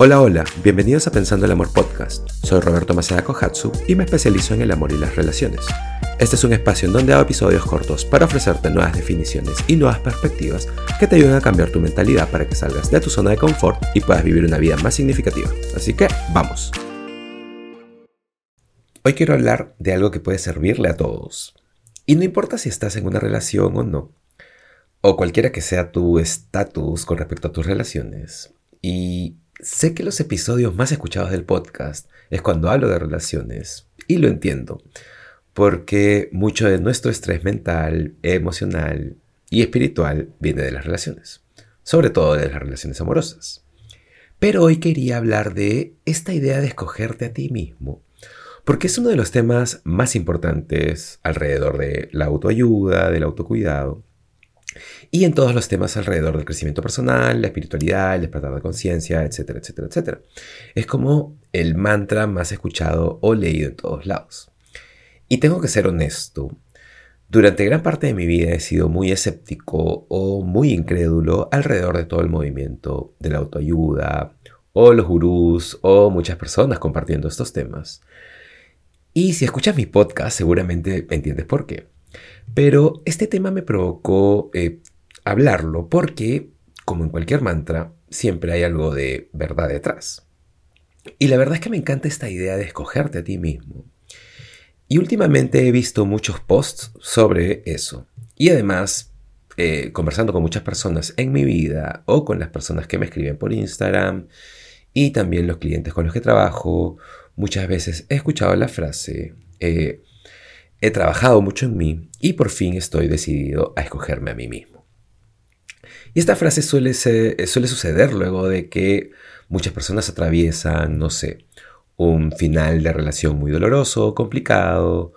Hola, hola, bienvenidos a Pensando el Amor Podcast. Soy Roberto Maceda Kohatsu y me especializo en el amor y las relaciones. Este es un espacio en donde hago episodios cortos para ofrecerte nuevas definiciones y nuevas perspectivas que te ayuden a cambiar tu mentalidad para que salgas de tu zona de confort y puedas vivir una vida más significativa. Así que, vamos. Hoy quiero hablar de algo que puede servirle a todos. Y no importa si estás en una relación o no, o cualquiera que sea tu estatus con respecto a tus relaciones. Y Sé que los episodios más escuchados del podcast es cuando hablo de relaciones, y lo entiendo, porque mucho de nuestro estrés mental, emocional y espiritual viene de las relaciones, sobre todo de las relaciones amorosas. Pero hoy quería hablar de esta idea de escogerte a ti mismo, porque es uno de los temas más importantes alrededor de la autoayuda, del autocuidado, y en todos los temas alrededor del crecimiento personal, la espiritualidad, el despertar de conciencia, etcétera, etcétera, etcétera. Es como el mantra más escuchado o leído en todos lados. Y tengo que ser honesto, durante gran parte de mi vida he sido muy escéptico o muy incrédulo alrededor de todo el movimiento de la autoayuda o los gurús o muchas personas compartiendo estos temas. Y si escuchas mi podcast seguramente entiendes por qué. Pero este tema me provocó eh, hablarlo porque, como en cualquier mantra, siempre hay algo de verdad detrás. Y la verdad es que me encanta esta idea de escogerte a ti mismo. Y últimamente he visto muchos posts sobre eso. Y además, eh, conversando con muchas personas en mi vida o con las personas que me escriben por Instagram y también los clientes con los que trabajo, muchas veces he escuchado la frase, eh, He trabajado mucho en mí y por fin estoy decidido a escogerme a mí mismo. Y esta frase suele, suceder luego de que muchas personas atraviesan, no sé, un final de relación muy doloroso, complicado,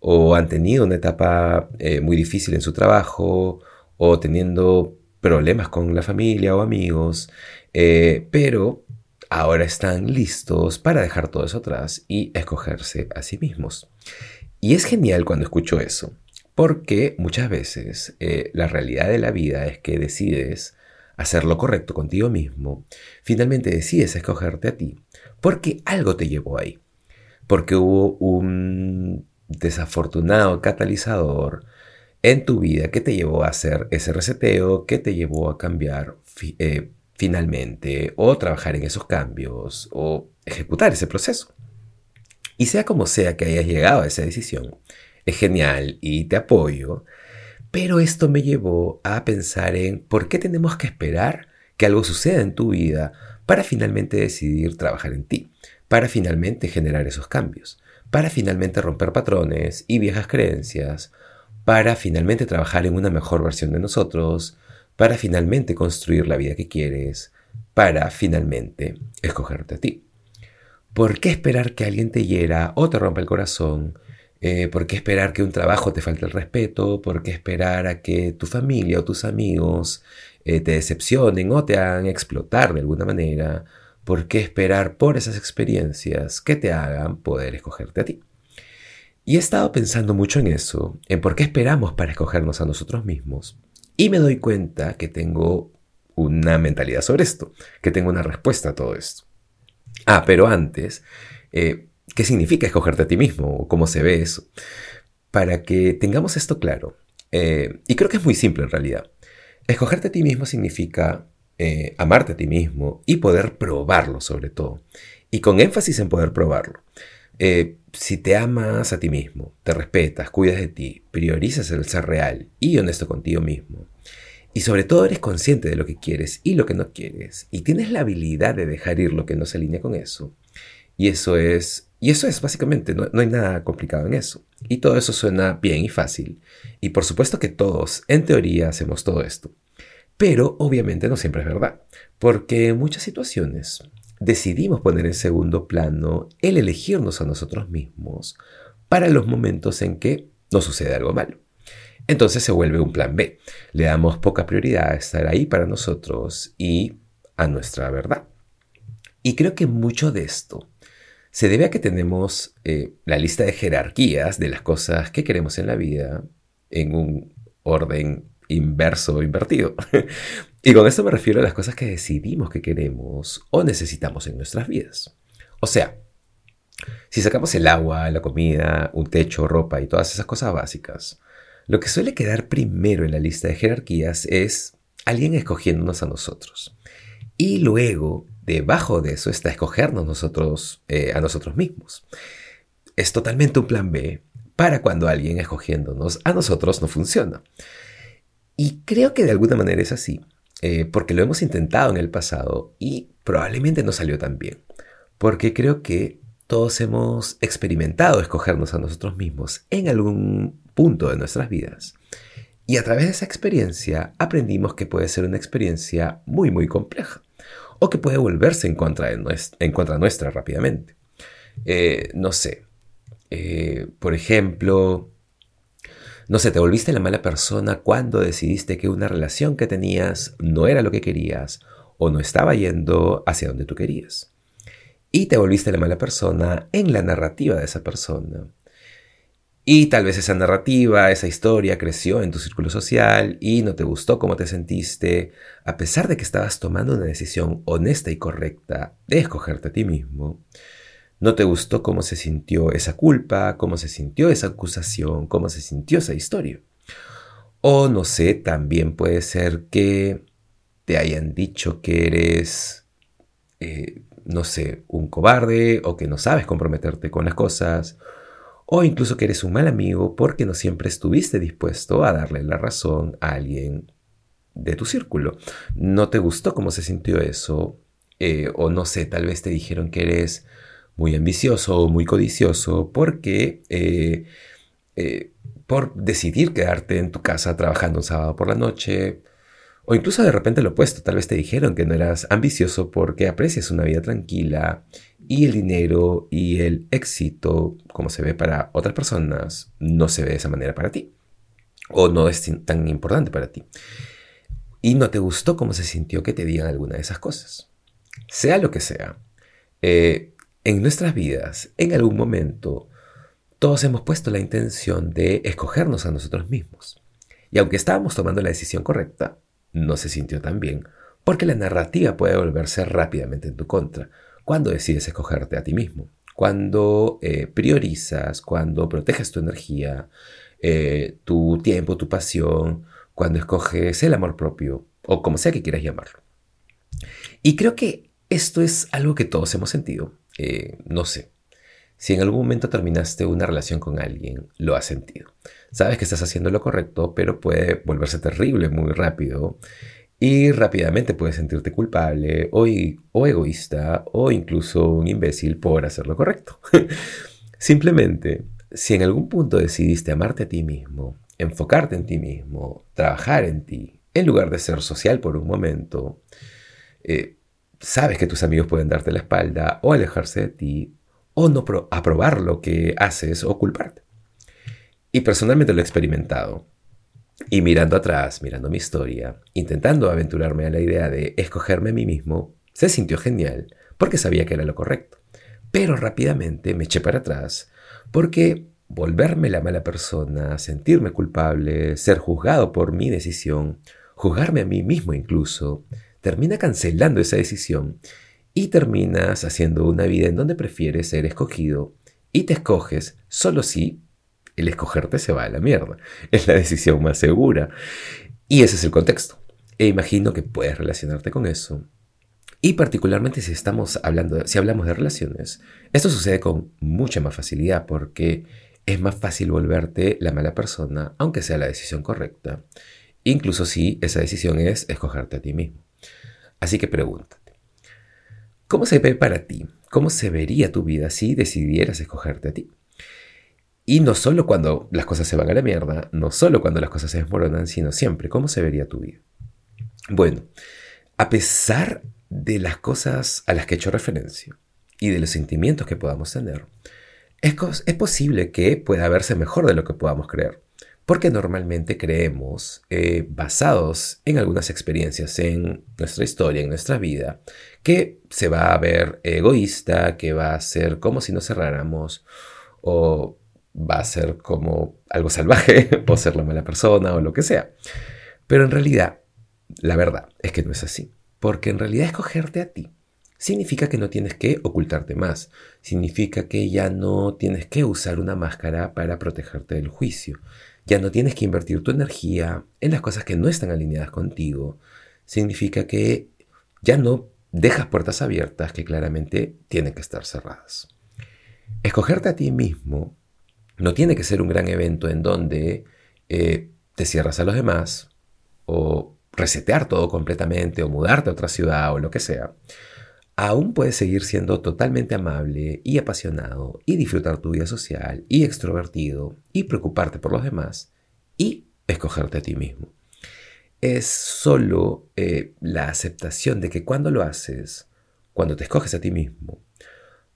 o han tenido una etapa eh, muy difícil en su trabajo, o teniendo problemas con la familia o amigos, eh, pero ahora están listos para dejar todo eso atrás y escogerse a sí mismos. Y es genial cuando escucho eso, porque muchas veces eh, la realidad de la vida es que decides hacer lo correcto contigo mismo, finalmente decides escogerte a ti, porque algo te llevó ahí, porque hubo un desafortunado catalizador en tu vida que te llevó a hacer ese reseteo, que te llevó a cambiar eh, finalmente, o trabajar en esos cambios, o ejecutar ese proceso. Y sea como sea que hayas llegado a esa decisión, es genial y te apoyo, pero esto me llevó a pensar en por qué tenemos que esperar que algo suceda en tu vida para finalmente decidir trabajar en ti, para finalmente generar esos cambios, para finalmente romper patrones y viejas creencias, para finalmente trabajar en una mejor versión de nosotros, para finalmente construir la vida que quieres, para finalmente escogerte a ti. ¿Por qué esperar que alguien te hiera o te rompa el corazón? Eh, ¿Por qué esperar que un trabajo te falte el respeto? ¿Por qué esperar a que tu familia o tus amigos eh, te decepcionen o te hagan explotar de alguna manera? ¿Por qué esperar por esas experiencias que te hagan poder escogerte a ti? Y he estado pensando mucho en eso, en por qué esperamos para escogernos a nosotros mismos. Y me doy cuenta que tengo una mentalidad sobre esto, que tengo una respuesta a todo esto. Ah, pero antes, eh, ¿qué significa escogerte a ti mismo? ¿Cómo se ve eso? Para que tengamos esto claro. Eh, y creo que es muy simple en realidad. Escogerte a ti mismo significa eh, amarte a ti mismo y poder probarlo sobre todo. Y con énfasis en poder probarlo. si te amas a ti mismo, te respetas, cuidas de ti, priorizas el ser real y honesto contigo mismo, y sobre todo eres consciente de lo que quieres y lo que no quieres. Y tienes la habilidad de dejar ir lo que no se alinea con eso. Y eso es, y eso es básicamente, no, hay nada complicado en eso. Y todo eso suena bien y fácil. Y por supuesto que todos, en teoría, hacemos todo esto. Pero obviamente no siempre es verdad. Porque en muchas situaciones decidimos poner en segundo plano el elegirnos a nosotros mismos para los momentos en que nos sucede algo malo entonces se vuelve un plan B. Le damos poca prioridad a estar ahí para nosotros y a nuestra verdad. Y creo que mucho de esto se debe a que tenemos eh, la lista de jerarquías de las cosas que queremos en la vida en un orden inverso invertido. y con esto me refiero a las cosas que decidimos que queremos o necesitamos en nuestras vidas. O sea, si sacamos el agua, la comida, un techo, ropa y todas esas cosas básicas, lo que suele quedar primero en la lista de jerarquías es alguien escogiéndonos a nosotros. Y luego, debajo de eso está escogernos nosotros eh, a nosotros mismos. Es totalmente un plan B para cuando alguien escogiéndonos a nosotros no funciona. Y creo que de alguna manera es así, eh, porque lo hemos intentado en el pasado y probablemente no salió tan bien, porque creo que todos hemos experimentado escogernos a nosotros mismos en algún punto de nuestras vidas. Y a través de esa experiencia aprendimos que puede ser una experiencia muy muy compleja o que puede volverse en contra, de en contra nuestra rápidamente. Eh, no sé, eh, por ejemplo, no sé, te volviste la mala persona cuando decidiste que una relación que tenías no era lo que querías o no estaba yendo hacia donde tú querías. Y te volviste la mala persona en la narrativa de esa persona. Y tal vez esa narrativa, esa historia creció en tu círculo social y no te gustó cómo te sentiste, a pesar de que estabas tomando una decisión honesta y correcta de escogerte a ti mismo. No te gustó cómo se sintió esa culpa, cómo se sintió esa acusación, cómo se sintió esa historia. O no sé, también puede ser que te hayan dicho que eres, eh, no sé, un cobarde o que no sabes comprometerte con las cosas. O incluso que eres un mal amigo porque no siempre estuviste dispuesto a darle la razón a alguien de tu círculo. No te gustó cómo se sintió eso. Eh, o no sé, tal vez te dijeron que eres muy ambicioso o muy codicioso porque eh, eh, por decidir quedarte en tu casa trabajando un sábado por la noche, o incluso de repente lo opuesto, tal vez te dijeron que no eras ambicioso porque aprecias una vida tranquila y el dinero y el éxito, como se ve para otras personas, no se ve de esa manera para ti, o no es tan importante para ti. Y no te gustó cómo se sintió que te digan alguna de esas cosas. Sea lo que sea, eh, en nuestras vidas, en algún momento, todos hemos puesto la intención de escogernos a nosotros mismos. Y aunque estábamos tomando la decisión correcta, no se sintió tan bien, porque la narrativa puede volverse rápidamente en tu contra cuando decides escogerte a ti mismo, cuando eh, priorizas, cuando proteges tu energía, eh, tu tiempo, tu pasión, cuando escoges el amor propio, o como sea que quieras llamarlo. Y creo que esto es algo que todos hemos sentido. Eh, no sé, si en algún momento terminaste una relación con alguien, lo has sentido. Sabes que estás haciendo lo correcto, pero puede volverse terrible muy rápido y rápidamente puedes sentirte culpable o, egoísta o incluso un imbécil por hacer lo correcto. Simplemente, si en algún punto decidiste amarte a ti mismo, enfocarte en ti mismo, trabajar en ti, en lugar de ser social por un momento, eh, sabes que tus amigos pueden darte la espalda o alejarse de ti o no aprobar lo que haces o culparte. Y personalmente lo he experimentado. Y mirando atrás, mirando mi historia, intentando aventurarme a la idea de escogerme a mí mismo, se sintió genial porque sabía que era lo correcto. Pero rápidamente me eché para atrás porque volverme la mala persona, sentirme culpable, ser juzgado por mi decisión, juzgarme a mí mismo incluso, termina cancelando esa decisión y terminas haciendo una vida en donde prefieres ser escogido y te escoges solo si el escogerte se va a la mierda. Es la decisión más segura. Y ese es el contexto. E imagino que puedes relacionarte con eso. Y particularmente si estamos hablando, si hablamos de relaciones, esto sucede con mucha más facilidad porque es más fácil volverte la mala persona, aunque sea la decisión correcta, incluso si esa decisión es escogerte a ti mismo. Así que pregúntate, ¿cómo se ve para ti? ¿Cómo se vería tu vida si decidieras escogerte a ti? Y no solo cuando las cosas se van a la mierda, no solo cuando las cosas se desmoronan, sino siempre, ¿cómo se vería tu vida? Bueno, a pesar de las cosas a las que he hecho referencia y de los sentimientos que podamos tener, es, es posible que pueda verse mejor de lo que podamos creer. Porque normalmente creemos, eh, basados en algunas experiencias en nuestra historia, en nuestra vida, que se va a ver egoísta, que va a ser como si nos cerráramos, o va a ser como algo salvaje, o ser la mala persona, o lo que sea. Pero en realidad, la verdad es que no es así. Porque en realidad escogerte a ti significa que no tienes que ocultarte más. Significa que ya no tienes que usar una máscara para protegerte del juicio. Ya no tienes que invertir tu energía en las cosas que no están alineadas contigo. Significa que ya no dejas puertas abiertas que claramente tienen que estar cerradas. Escogerte a ti mismo no tiene que ser un gran evento en donde eh, te cierras a los demás o resetear todo completamente o mudarte a otra ciudad o lo que sea. Aún puedes seguir siendo totalmente amable y apasionado y disfrutar tu vida social y extrovertido y preocuparte por los demás y escogerte a ti mismo es solo eh, la aceptación de que cuando lo haces, cuando te escoges a ti mismo,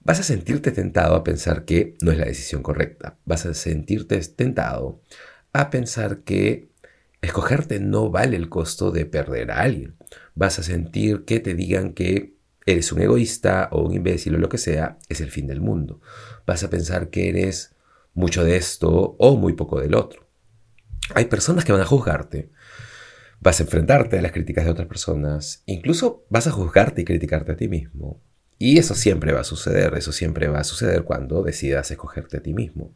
vas a sentirte tentado a pensar que no es la decisión correcta. Vas a sentirte tentado a pensar que escogerte no vale el costo de perder a alguien. Vas a sentir que te digan que eres un egoísta o un imbécil o lo que sea, es el fin del mundo. Vas a pensar que eres mucho de esto o muy poco del otro. Hay personas que van a juzgarte Vas a enfrentarte a las críticas de otras personas, incluso vas a juzgarte y criticarte a ti mismo. Y eso siempre va a suceder, eso siempre va a suceder cuando decidas escogerte a ti mismo.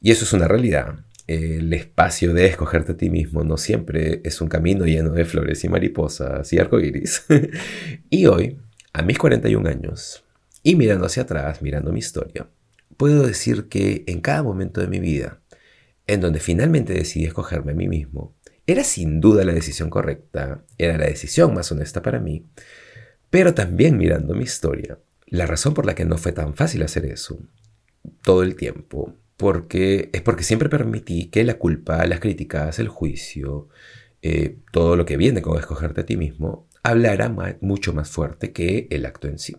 Y eso es una realidad. El espacio de escogerte a ti mismo no siempre es un camino lleno de flores y mariposas y arcoíris. y hoy, a mis 41 años, y mirando hacia atrás, mirando mi historia, puedo decir que en cada momento de mi vida, en donde finalmente decidí escogerme a mí mismo, era sin duda la decisión correcta, era la decisión más honesta para mí, pero también mirando mi historia, la razón por la que no fue tan fácil hacer eso todo el tiempo, porque es porque siempre permití que la culpa, las críticas, el juicio, eh, todo lo que viene con escogerte a ti mismo, hablara mucho más fuerte que el acto en sí.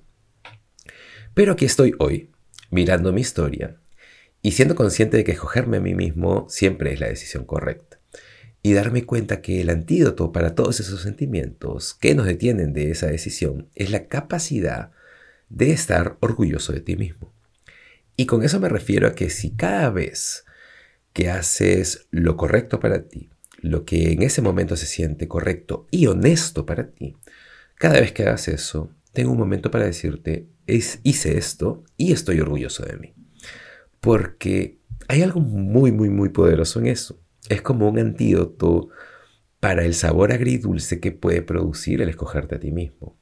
Pero aquí estoy hoy, mirando mi historia y siendo consciente de que escogerme a mí mismo siempre es la decisión correcta y darme cuenta que el antídoto para todos esos sentimientos que nos detienen de esa decisión es la capacidad de estar orgulloso de ti mismo. Y con eso me refiero a que si cada vez que haces lo correcto para ti, lo que en ese momento se siente correcto y honesto para ti, cada vez que hagas eso, tengo un momento para decirte, hice esto y estoy orgulloso de mí. Porque hay algo muy, muy, muy poderoso en eso. Es como un antídoto para el sabor agridulce que puede producir el escogerte a ti mismo.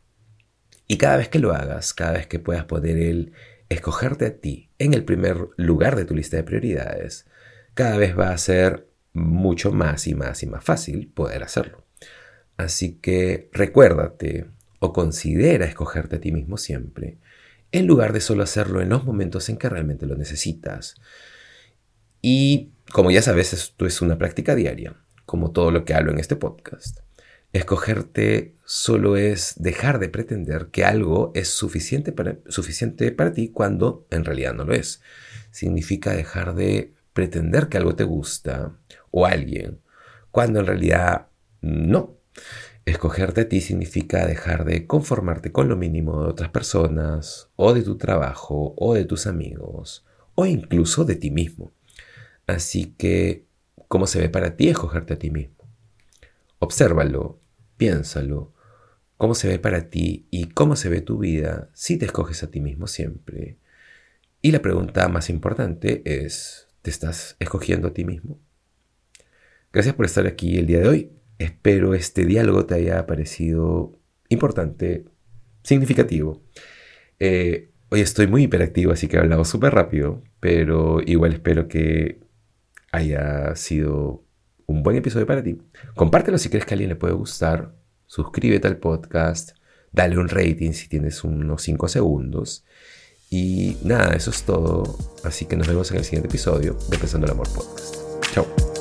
Y cada vez que lo hagas, cada vez que puedas poner el escogerte a ti en el primer lugar de tu lista de prioridades, cada vez va a ser mucho más y más y más fácil poder hacerlo. Así que recuérdate o considera escogerte a ti mismo siempre, en lugar de solo hacerlo en los momentos en que realmente lo necesitas. Y como ya sabes, esto es una práctica diaria, como todo lo que hablo en este podcast. Escogerte solo es dejar de pretender que algo es suficiente para, suficiente para ti cuando en realidad no lo es. Significa dejar de pretender que algo te gusta o alguien cuando en realidad no. Escogerte a ti significa dejar de conformarte con lo mínimo de otras personas o de tu trabajo o de tus amigos o incluso de ti mismo. Así que, ¿cómo se ve para ti escogerte a ti mismo? Obsérvalo, piénsalo, cómo se ve para ti y cómo se ve tu vida si te escoges a ti mismo siempre. Y la pregunta más importante es, ¿te estás escogiendo a ti mismo? Gracias por estar aquí el día de hoy. Espero este diálogo te haya parecido importante, significativo. Eh, hoy estoy muy hiperactivo, así que he hablado súper rápido, pero igual espero que haya sido un buen episodio para ti. Compártelo si crees que a alguien le puede gustar. Suscríbete al podcast. Dale un rating si tienes unos 5 segundos. Y nada, eso es todo. Así que nos vemos en el siguiente episodio de Pensando el Amor Podcast. Chao.